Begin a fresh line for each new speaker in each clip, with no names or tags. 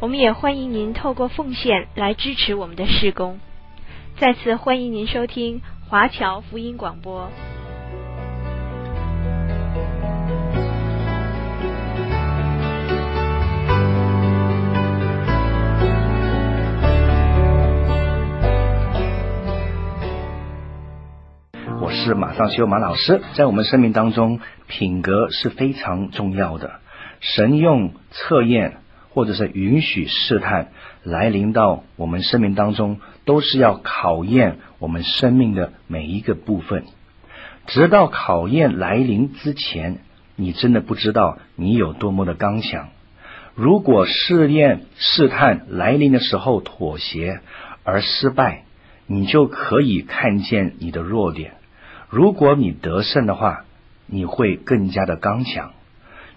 我们也欢迎您透过奉献来支持我们的事工。再次欢迎您收听华侨福音广播。
我是马上修马老师，在我们生命当中，品格是非常重要的。神用测验或者是允许试探来临到我们生命当中。都是要考验我们生命的每一个部分，直到考验来临之前，你真的不知道你有多么的刚强。如果试验试探来临的时候妥协而失败，你就可以看见你的弱点。如果你得胜的话，你会更加的刚强。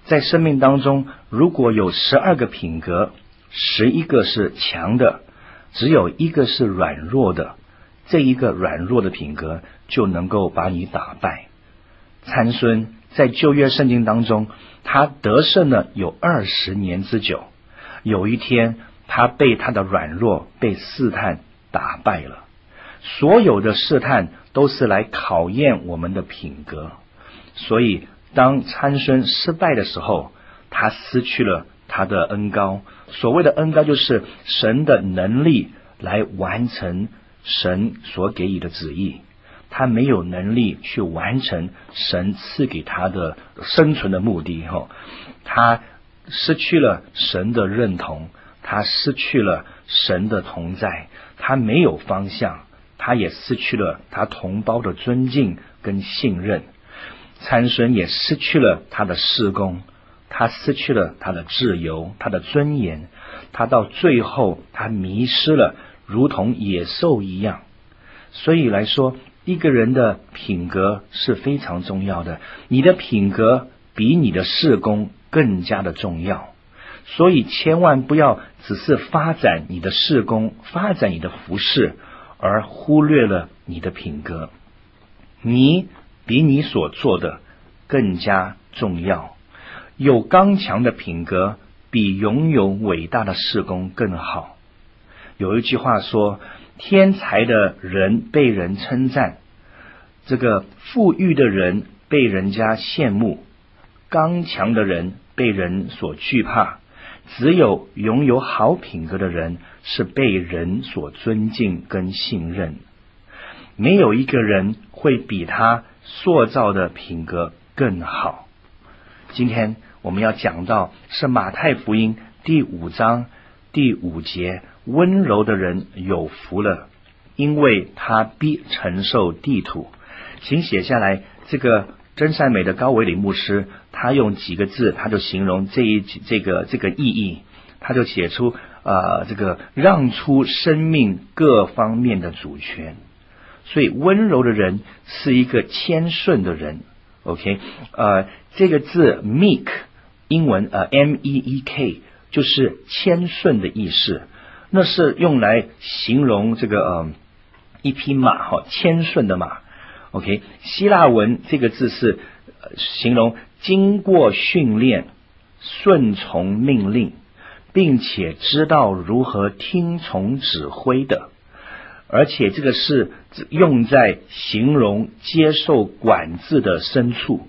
在生命当中，如果有十二个品格，十一个是强的。只有一个是软弱的，这一个软弱的品格就能够把你打败。参孙在旧约圣经当中，他得胜了有二十年之久。有一天，他被他的软弱被试探打败了。所有的试探都是来考验我们的品格。所以，当参孙失败的时候，他失去了。他的恩高，所谓的恩高就是神的能力来完成神所给予的旨意。他没有能力去完成神赐给他的生存的目的，哈，他失去了神的认同，他失去了神的同在，他没有方向，他也失去了他同胞的尊敬跟信任。参孙也失去了他的事工。他失去了他的自由，他的尊严，他到最后他迷失了，如同野兽一样。所以来说，一个人的品格是非常重要的。你的品格比你的事工更加的重要。所以千万不要只是发展你的事工，发展你的服饰，而忽略了你的品格。你比你所做的更加重要。有刚强的品格，比拥有伟大的事工更好。有一句话说：“天才的人被人称赞，这个富裕的人被人家羡慕，刚强的人被人所惧怕。只有拥有好品格的人是被人所尊敬跟信任。没有一个人会比他塑造的品格更好。”今天我们要讲到是马太福音第五章第五节，温柔的人有福了，因为他必承受地土。请写下来，这个真善美的高维里牧师，他用几个字，他就形容这一这个这个意义，他就写出啊、呃，这个让出生命各方面的主权。所以温柔的人是一个谦顺的人。OK，呃，这个字 meek，英文呃 M E E K，就是谦顺的意思。那是用来形容这个呃一匹马哈，谦顺的马。OK，希腊文这个字是形容经过训练、顺从命令，并且知道如何听从指挥的。而且这个是用在形容接受管制的牲畜，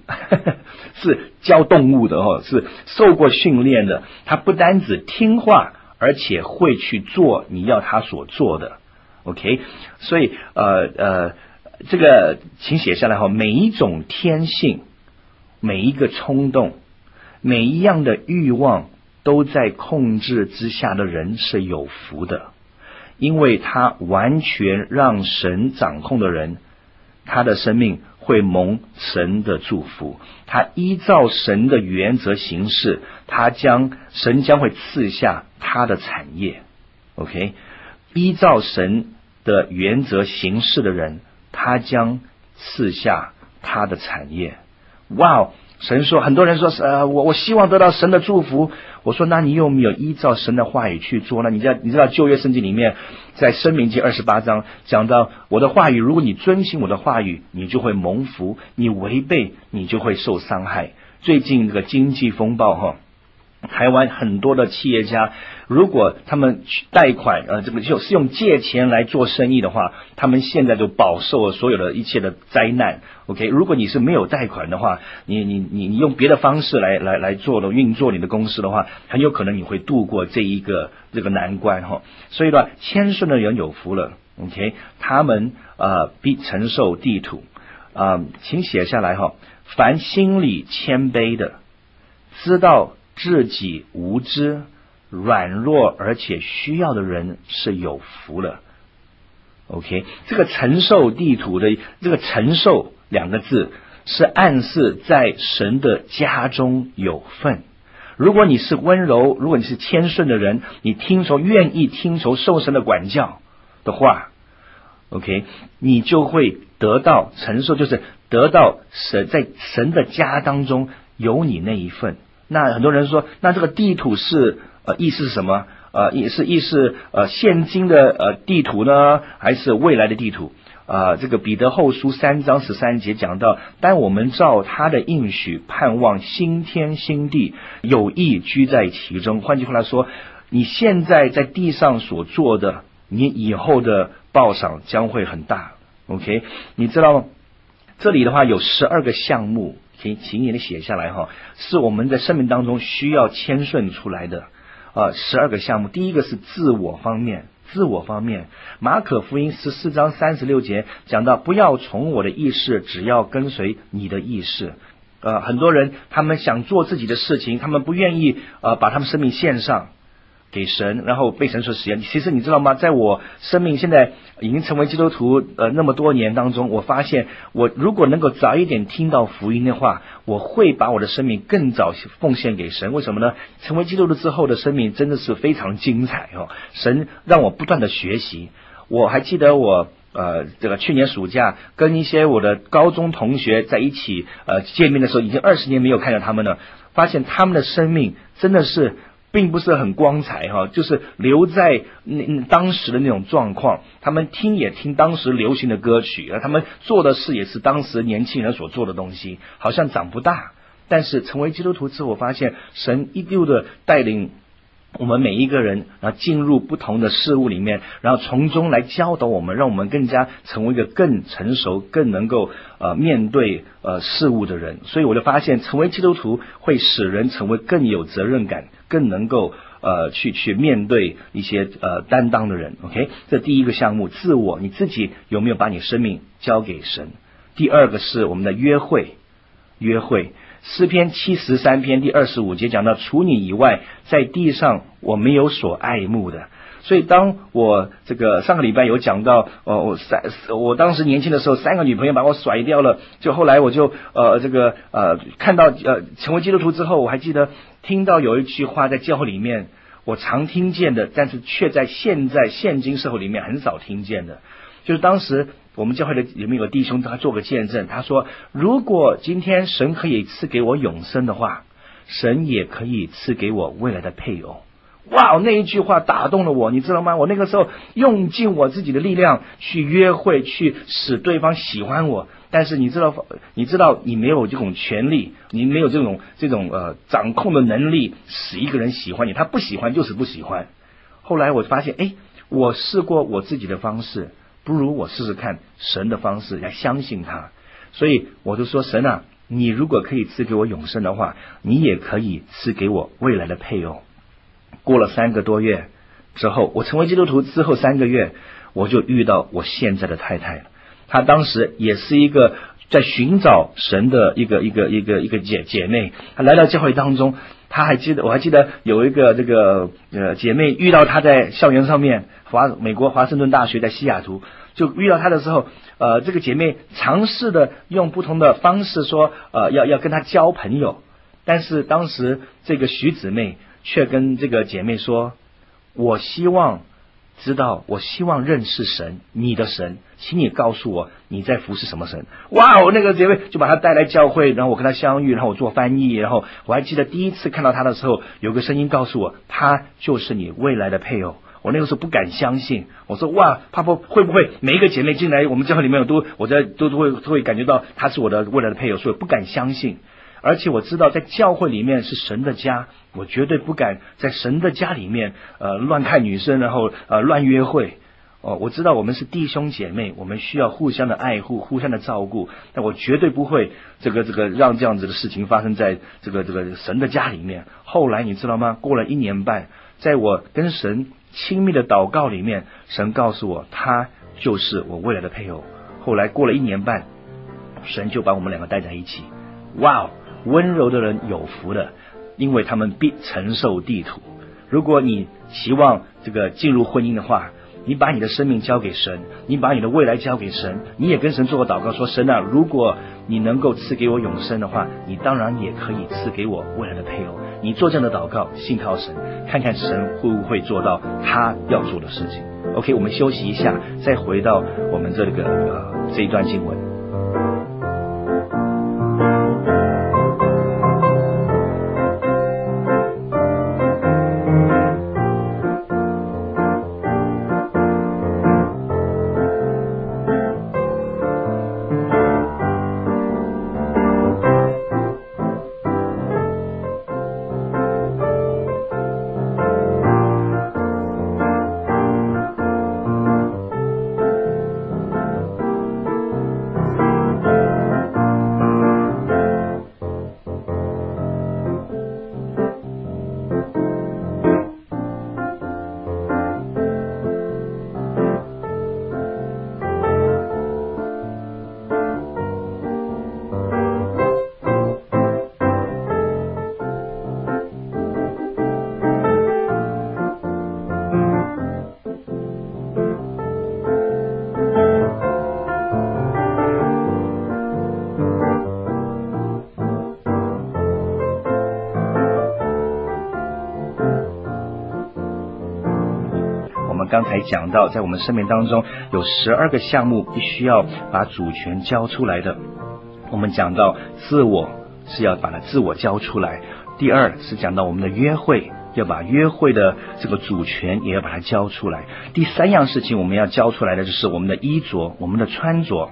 是教动物的哦，是受过训练的。他不单只听话，而且会去做你要他所做的。OK，所以呃呃，这个请写下来哈。每一种天性，每一个冲动，每一样的欲望，都在控制之下的人是有福的。因为他完全让神掌控的人，他的生命会蒙神的祝福。他依照神的原则行事，他将神将会赐下他的产业。OK，依照神的原则行事的人，他将赐下他的产业。哇哦！神说，很多人说，呃，我我希望得到神的祝福。我说，那你有没有依照神的话语去做呢？你知道，你知道旧约圣经里面，在申命记二十八章讲到，我的话语，如果你遵行我的话语，你就会蒙福；你违背，你就会受伤害。最近这个经济风暴，哈。台湾很多的企业家，如果他们去贷款，呃，这个就是用借钱来做生意的话，他们现在就饱受了所有的一切的灾难。OK，如果你是没有贷款的话，你你你你用别的方式来来来做的运作你的公司的话，很有可能你会度过这一个这个难关哈。所以呢，谦顺的人有福了。OK，他们呃必承受地土啊、呃，请写下来哈。凡心里谦卑的，知道。自己无知、软弱而且需要的人是有福了。OK，这个承受地图的这个承受两个字，是暗示在神的家中有份。如果你是温柔，如果你是谦顺的人，你听从、愿意听从受神的管教的话，OK，你就会得到承受，就是得到神在神的家当中有你那一份。那很多人说，那这个地土是呃意思是什么？呃，也是意思呃现今的呃地图呢，还是未来的地图？啊、呃，这个彼得后书三章十三节讲到，但我们照他的应许盼望新天新地，有意居在其中。换句话来说，你现在在地上所做的，你以后的报赏将会很大。OK，你知道吗？这里的话有十二个项目。请，请你写下来哈，是我们在生命当中需要谦顺出来的啊，十二个项目。第一个是自我方面，自我方面，马可福音十四章三十六节讲到，不要从我的意识，只要跟随你的意识。呃，很多人他们想做自己的事情，他们不愿意呃把他们生命献上。给神，然后被神所使用。其实你知道吗？在我生命现在已经成为基督徒呃那么多年当中，我发现我如果能够早一点听到福音的话，我会把我的生命更早奉献给神。为什么呢？成为基督徒之后的生命真的是非常精彩哦！神让我不断的学习。我还记得我呃这个去年暑假跟一些我的高中同学在一起呃见面的时候，已经二十年没有看到他们了，发现他们的生命真的是。并不是很光彩哈，就是留在那当时的那种状况。他们听也听当时流行的歌曲，而他们做的事也是当时年轻人所做的东西，好像长不大。但是成为基督徒之后，我发现神一丢的带领我们每一个人，然后进入不同的事物里面，然后从中来教导我们，让我们更加成为一个更成熟、更能够呃面对呃事物的人。所以我就发现，成为基督徒会使人成为更有责任感。更能够呃去去面对一些呃担当的人，OK，这第一个项目，自我，你自己有没有把你生命交给神？第二个是我们的约会，约会，诗篇七十三篇第二十五节讲到，除你以外，在地上我没有所爱慕的。所以，当我这个上个礼拜有讲到，哦，我三，我当时年轻的时候，三个女朋友把我甩掉了。就后来我就呃，这个呃，看到呃，成为基督徒之后，我还记得听到有一句话在教会里面，我常听见的，但是却在现在现今社会里面很少听见的，就是当时我们教会的里面有弟兄，他做个见证，他说，如果今天神可以赐给我永生的话，神也可以赐给我未来的配偶。哇，那一句话打动了我，你知道吗？我那个时候用尽我自己的力量去约会，去使对方喜欢我。但是你知道，你知道你没有这种权利，你没有这种这种呃掌控的能力，使一个人喜欢你。他不喜欢就是不喜欢。后来我发现，哎，我试过我自己的方式，不如我试试看神的方式来相信他。所以我就说，神啊，你如果可以赐给我永生的话，你也可以赐给我未来的配偶。过了三个多月之后，我成为基督徒之后三个月，我就遇到我现在的太太。她当时也是一个在寻找神的一个一个一个一个姐姐妹。她来到教会当中，她还记得，我还记得有一个这个呃姐妹遇到她在校园上面，华美国华盛顿大学在西雅图，就遇到她的时候，呃，这个姐妹尝试的用不同的方式说，呃，要要跟她交朋友，但是当时这个徐姊妹。却跟这个姐妹说：“我希望知道，我希望认识神，你的神，请你告诉我你在服侍什么神？哇，我那个姐妹就把他带来教会，然后我跟他相遇，然后我做翻译，然后我还记得第一次看到他的时候，有个声音告诉我，他就是你未来的配偶。我那个时候不敢相信，我说哇，怕不会不会每一个姐妹进来我们教会里面我都我在都都会会感觉到他是我的未来的配偶，所以不敢相信。而且我知道在教会里面是神的家，我绝对不敢在神的家里面呃乱看女生，然后呃乱约会。哦，我知道我们是弟兄姐妹，我们需要互相的爱护，互相的照顾。但我绝对不会这个这个让这样子的事情发生在这个这个神的家里面。后来你知道吗？过了一年半，在我跟神亲密的祷告里面，神告诉我，他就是我未来的配偶。后来过了一年半，神就把我们两个带在一起。哇哦！温柔的人有福的，因为他们必承受地土。如果你希望这个进入婚姻的话，你把你的生命交给神，你把你的未来交给神，你也跟神做个祷告，说神啊，如果你能够赐给我永生的话，你当然也可以赐给我未来的配偶。你做这样的祷告，信靠神，看看神会不会做到他要做的事情。OK，我们休息一下，再回到我们这个呃这一段经文。刚才讲到，在我们生命当中有十二个项目，必须要把主权交出来的。我们讲到自我是要把它自我交出来。第二是讲到我们的约会，要把约会的这个主权也要把它交出来。第三样事情我们要交出来的就是我们的衣着，我们的穿着。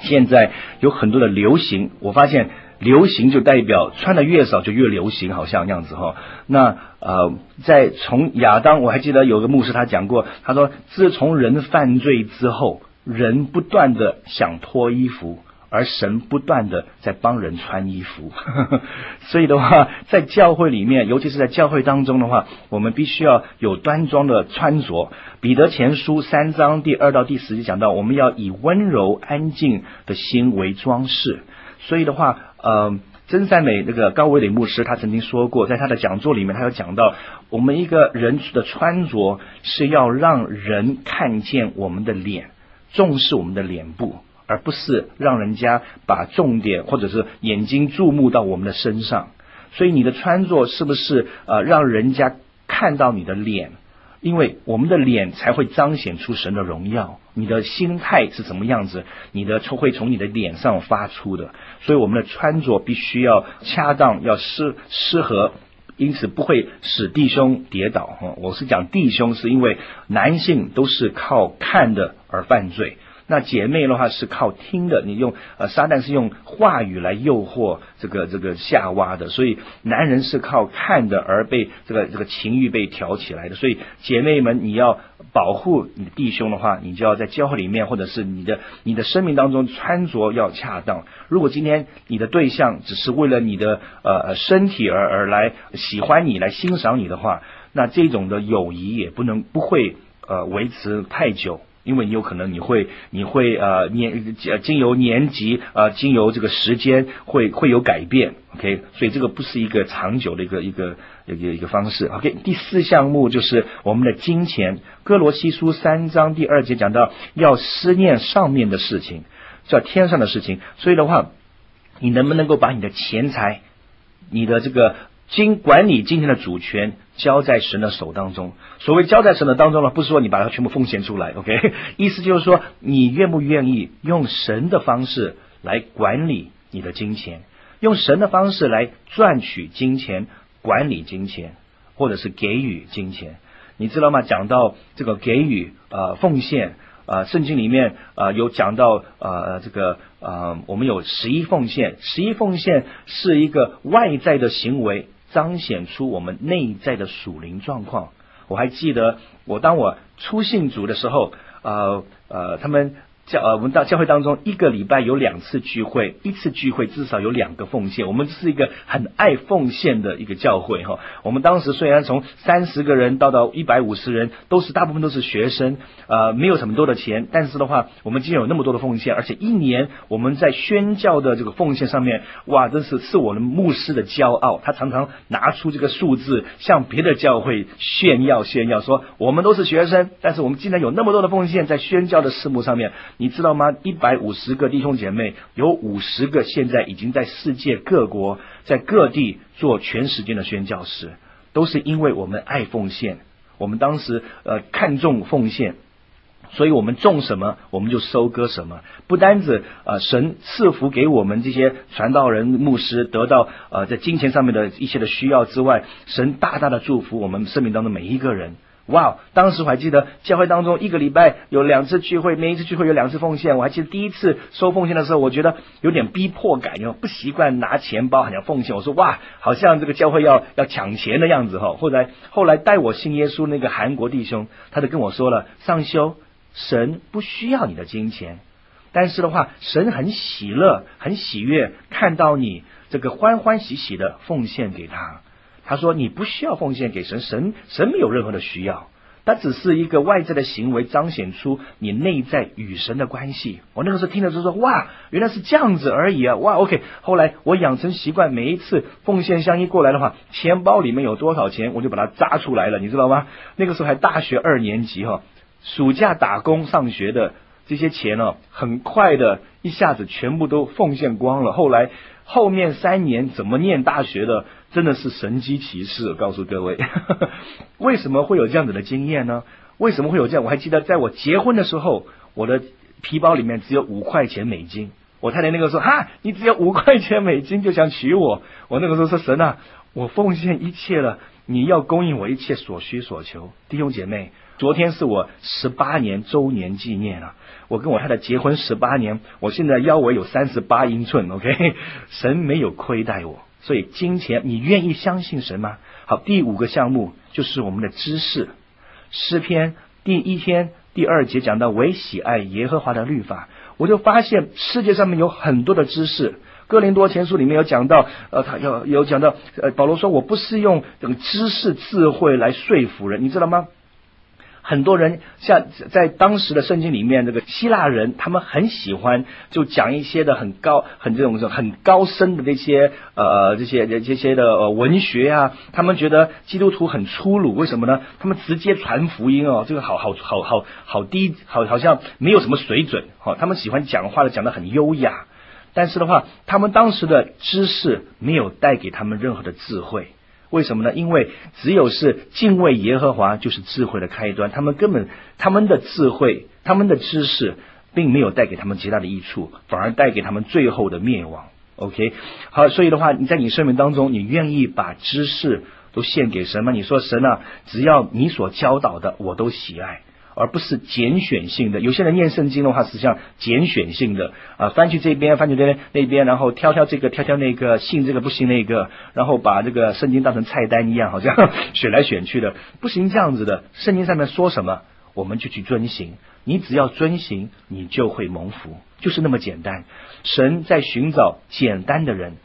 现在有很多的流行，我发现。流行就代表穿的越少就越流行，好像样子哈。那呃，在从亚当，我还记得有个牧师他讲过，他说自从人犯罪之后，人不断的想脱衣服，而神不断的在帮人穿衣服。所以的话，在教会里面，尤其是在教会当中的话，我们必须要有端庄的穿着。彼得前书三章第二到第十节讲到，我们要以温柔安静的心为装饰。所以的话，呃，真善美那个高维磊牧师他曾经说过，在他的讲座里面，他有讲到，我们一个人的穿着是要让人看见我们的脸，重视我们的脸部，而不是让人家把重点或者是眼睛注目到我们的身上。所以你的穿着是不是呃让人家看到你的脸？因为我们的脸才会彰显出神的荣耀，你的心态是什么样子，你的会从你的脸上发出的。所以我们的穿着必须要恰当，要适适合，因此不会使弟兄跌倒。哈，我是讲弟兄，是因为男性都是靠看的而犯罪。那姐妹的话是靠听的，你用呃撒旦是用话语来诱惑这个这个夏娃的，所以男人是靠看的而被这个这个情欲被挑起来的，所以姐妹们你要保护你的弟兄的话，你就要在教会里面或者是你的你的生命当中穿着要恰当。如果今天你的对象只是为了你的呃身体而而来喜欢你来欣赏你的话，那这种的友谊也不能不会呃维持太久。因为你有可能你会你会呃年呃经由年级呃经由这个时间会会有改变，OK，所以这个不是一个长久的一个一个一个一个方式，OK。第四项目就是我们的金钱，哥罗西书三章第二节讲到要思念上面的事情，叫天上的事情，所以的话，你能不能够把你的钱财，你的这个经管理金钱的主权交在神的手当中。所谓交在神的当中呢，不是说你把它全部奉献出来，OK？意思就是说，你愿不愿意用神的方式来管理你的金钱，用神的方式来赚取金钱、管理金钱，或者是给予金钱。你知道吗？讲到这个给予呃奉献。啊，圣经里面啊有讲到啊，这个啊，我们有十一奉献，十一奉献是一个外在的行为，彰显出我们内在的属灵状况。我还记得，我当我初信主的时候，呃呃，他们。教呃，我们到教会当中，一个礼拜有两次聚会，一次聚会至少有两个奉献。我们是一个很爱奉献的一个教会哈。我们当时虽然从三十个人到到一百五十人，都是大部分都是学生，呃，没有什么多的钱，但是的话，我们竟然有那么多的奉献，而且一年我们在宣教的这个奉献上面，哇，真是是我们牧师的骄傲。他常常拿出这个数字，向别的教会炫耀炫耀，说我们都是学生，但是我们竟然有那么多的奉献在宣教的事务上面。你知道吗？一百五十个弟兄姐妹，有五十个现在已经在世界各国，在各地做全时间的宣教师，都是因为我们爱奉献。我们当时呃看重奉献，所以我们种什么，我们就收割什么。不单止呃神赐福给我们这些传道人、牧师得到呃在金钱上面的一些的需要之外，神大大的祝福我们生命当中每一个人。哇当时我还记得教会当中一个礼拜有两次聚会，每一次聚会有两次奉献。我还记得第一次收奉献的时候，我觉得有点逼迫感，因为不习惯拿钱包，好像奉献。我说哇，好像这个教会要要抢钱的样子哈。后来后来带我信耶稣那个韩国弟兄，他就跟我说了：上修，神不需要你的金钱，但是的话，神很喜乐，很喜悦看到你这个欢欢喜喜的奉献给他。他说：“你不需要奉献给神，神神没有任何的需要，它只是一个外在的行为，彰显出你内在与神的关系。”我那个时候听了就说：“哇，原来是这样子而已啊！”哇，OK。后来我养成习惯，每一次奉献箱一过来的话，钱包里面有多少钱，我就把它扎出来了，你知道吗？那个时候还大学二年级哈，暑假打工上学的这些钱呢，很快的一下子全部都奉献光了。后来后面三年怎么念大学的？真的是神机奇事，告诉各位，为什么会有这样子的经验呢？为什么会有这样？我还记得在我结婚的时候，我的皮包里面只有五块钱美金。我太太那个时候，哈，你只有五块钱美金就想娶我？我那个时候说，神啊，我奉献一切了，你要供应我一切所需所求。弟兄姐妹，昨天是我十八年周年纪念啊！我跟我太太结婚十八年，我现在腰围有三十八英寸，OK，神没有亏待我。所以金钱，你愿意相信神吗？好，第五个项目就是我们的知识。诗篇第一天第二节讲到唯喜爱耶和华的律法，我就发现世界上面有很多的知识。哥林多前书里面有讲到，呃，他有有讲到，呃，保罗说我不是用这个知识智慧来说服人，你知道吗？很多人像在当时的圣经里面，这个希腊人他们很喜欢就讲一些的很高、很这种很高深的这些呃这些这些的文学啊，他们觉得基督徒很粗鲁，为什么呢？他们直接传福音哦，这个好好好好好低，好好像没有什么水准，好，他们喜欢讲话的讲的很优雅，但是的话，他们当时的知识没有带给他们任何的智慧。为什么呢？因为只有是敬畏耶和华，就是智慧的开端。他们根本他们的智慧、他们的知识，并没有带给他们极大的益处，反而带给他们最后的灭亡。OK，好，所以的话，你在你生命当中，你愿意把知识都献给神吗？你说神啊，只要你所教导的，我都喜爱。而不是拣选性的。有些人念圣经的话，实际上拣选性的啊，翻去这边，翻去那边，那边，然后挑挑这个，挑挑那个，信这个不信那个，然后把这个圣经当成菜单一样，好像 选来选去的，不行这样子的。圣经上面说什么，我们就去遵行。你只要遵行，你就会蒙福，就是那么简单。神在寻找简单的人，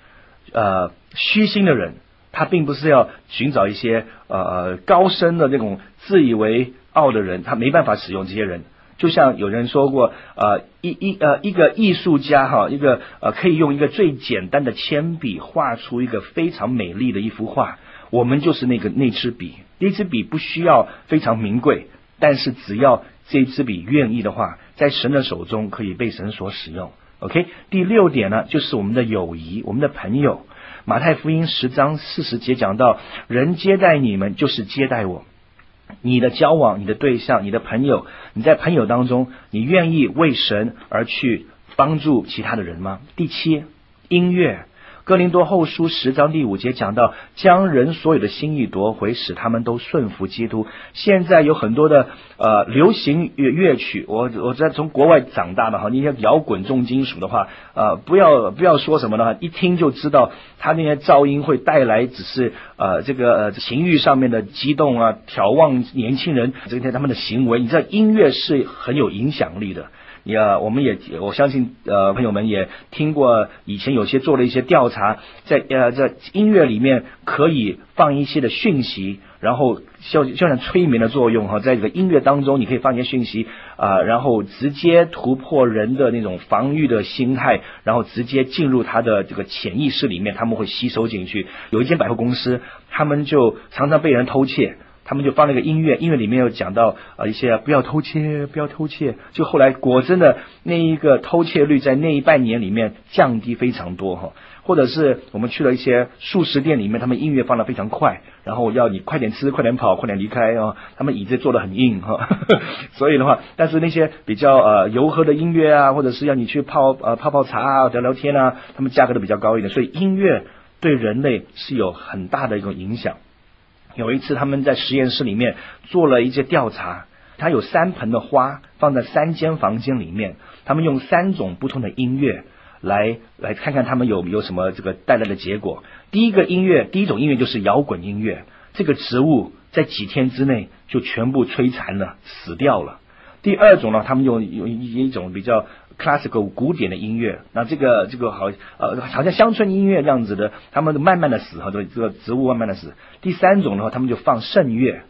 呃，虚心的人，他并不是要寻找一些呃高深的那种自以为。傲的人，他没办法使用这些人。就像有人说过，呃，一一呃一个艺术家哈，一个呃可以用一个最简单的铅笔画出一个非常美丽的一幅画。我们就是那个那支笔，那支笔不需要非常名贵，但是只要这支笔愿意的话，在神的手中可以被神所使用。OK，第六点呢，就是我们的友谊，我们的朋友。马太福音十章四十节讲到，人接待你们就是接待我。你的交往、你的对象、你的朋友，你在朋友当中，你愿意为神而去帮助其他的人吗？第七，音乐。哥林多后书十章第五节讲到，将人所有的心意夺回，使他们都顺服基督。现在有很多的呃流行乐乐曲，我我在从国外长大的哈，那些摇滚重金属的话，呃，不要不要说什么的话，一听就知道，他那些噪音会带来只是呃这个呃情欲上面的激动啊，挑旺年轻人这些他们的行为。你知道音乐是很有影响力的。也，我们也我相信，呃，朋友们也听过，以前有些做了一些调查，在呃在音乐里面可以放一些的讯息，然后就就像催眠的作用哈，在这个音乐当中，你可以放一些讯息啊，然后直接突破人的那种防御的心态，然后直接进入他的这个潜意识里面，他们会吸收进去。有一间百货公司，他们就常常被人偷窃。他们就放那个音乐，音乐里面有讲到呃一些不要偷窃，不要偷窃。就后来果真的那一个偷窃率在那一半年里面降低非常多哈。或者是我们去了一些素食店里面，他们音乐放的非常快，然后要你快点吃，快点跑，快点离开哦。他们椅子坐得很硬哈，所以的话，但是那些比较呃柔和的音乐啊，或者是要你去泡呃泡泡茶啊，聊聊天啊，他们价格都比较高一点。所以音乐对人类是有很大的一种影响。有一次，他们在实验室里面做了一些调查，他有三盆的花放在三间房间里面，他们用三种不同的音乐来来看看他们有有什么这个带来的结果。第一个音乐，第一种音乐就是摇滚音乐，这个植物在几天之内就全部摧残了，死掉了。第二种呢，他们用用一种比较 classical 古典的音乐，那这个这个好呃好像乡村音乐这样子的，他们慢慢的死哈，这个植物慢慢的死。第三种的话，他们就放圣乐，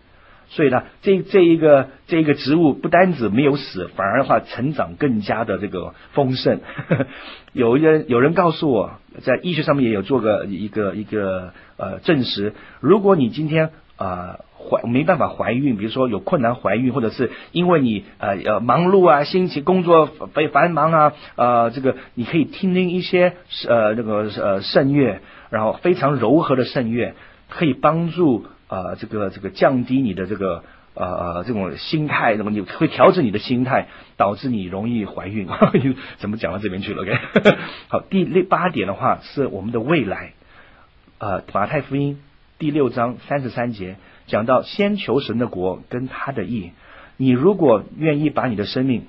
所以呢，这这一个这一个植物不单止没有死，反而的话成长更加的这个丰盛。有人有人告诉我，在医学上面也有做个一个一个呃证实，如果你今天啊。怀没办法怀孕，比如说有困难怀孕，或者是因为你呃呃忙碌啊，心情工作非繁忙啊，呃这个你可以听听一些呃那个呃圣乐，然后非常柔和的圣乐，可以帮助呃这个这个降低你的这个呃呃这种心态，那么你会调整你的心态，导致你容易怀孕。怎么讲到这边去了？OK，好，第六八点的话是我们的未来，呃马太福音第六章三十三节。讲到先求神的国跟他的义，你如果愿意把你的生命、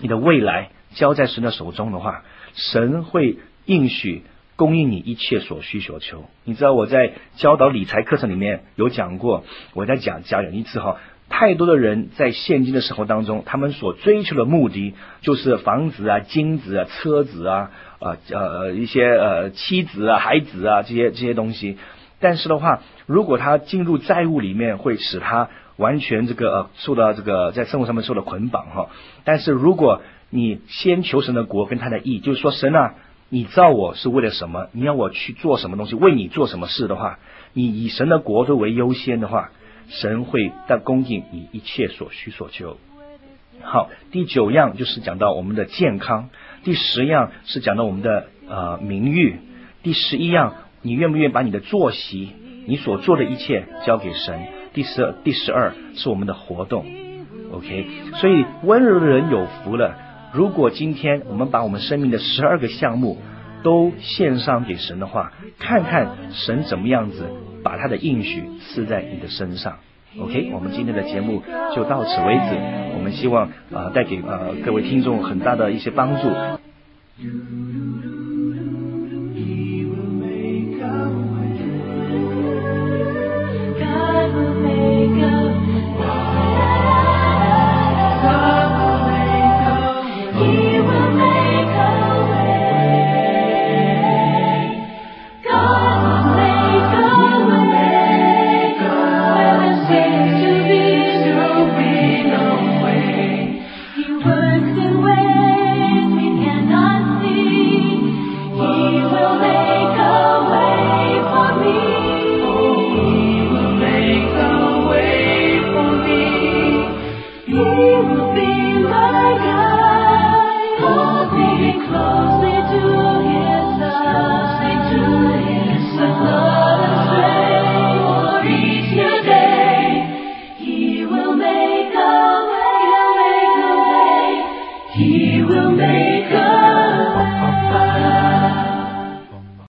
你的未来交在神的手中的话，神会应许供应你一切所需所求。你知道我在教导理财课程里面有讲过，我在讲讲一次哈，太多的人在现今的生活当中，他们所追求的目的就是房子啊、金子啊、车子啊、啊呃一些呃妻子啊、孩子啊这些这些东西。但是的话，如果他进入债务里面，会使他完全这个呃受到这个在生活上面受到捆绑哈。但是如果你先求神的国跟他的义，就是说神啊，你造我是为了什么？你要我去做什么东西？为你做什么事的话，你以神的国作为优先的话，神会但供应你一切所需所求。好，第九样就是讲到我们的健康，第十样是讲到我们的呃名誉，第十一样。你愿不愿意把你的作息，你所做的一切交给神？第十二，第十二是我们的活动，OK。所以温柔的人有福了。如果今天我们把我们生命的十二个项目都献上给神的话，看看神怎么样子把他的应许赐在你的身上，OK。我们今天的节目就到此为止。我们希望啊、带给呃各位听众很大的一些帮助。